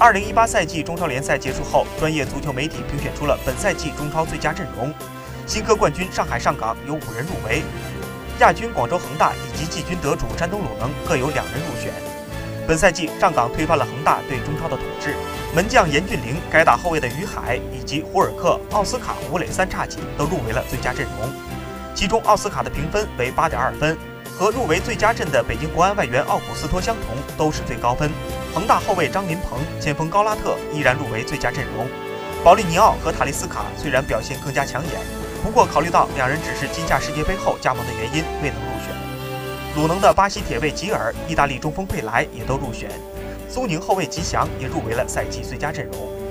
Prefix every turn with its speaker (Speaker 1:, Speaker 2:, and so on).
Speaker 1: 二零一八赛季中超联赛结束后，专业足球媒体评选出了本赛季中超最佳阵容。新科冠军上海上港有五人入围，亚军广州恒大以及季军得主山东鲁能各有两人入选。本赛季上港推翻了恒大对中超的统治，门将严俊凌、改打后卫的于海以及胡尔克、奥斯卡、吴磊三叉戟都入围了最佳阵容，其中奥斯卡的评分为八点二分。和入围最佳阵的北京国安外援奥古斯托相同，都是最高分。恒大后卫张琳芃、前锋高拉特依然入围最佳阵容。保利尼奥和塔利斯卡虽然表现更加抢眼，不过考虑到两人只是今夏世界杯后加盟的原因，未能入选。鲁能的巴西铁卫吉尔、意大利中锋佩莱也都入选。苏宁后卫吉祥也入围了赛季最佳阵容。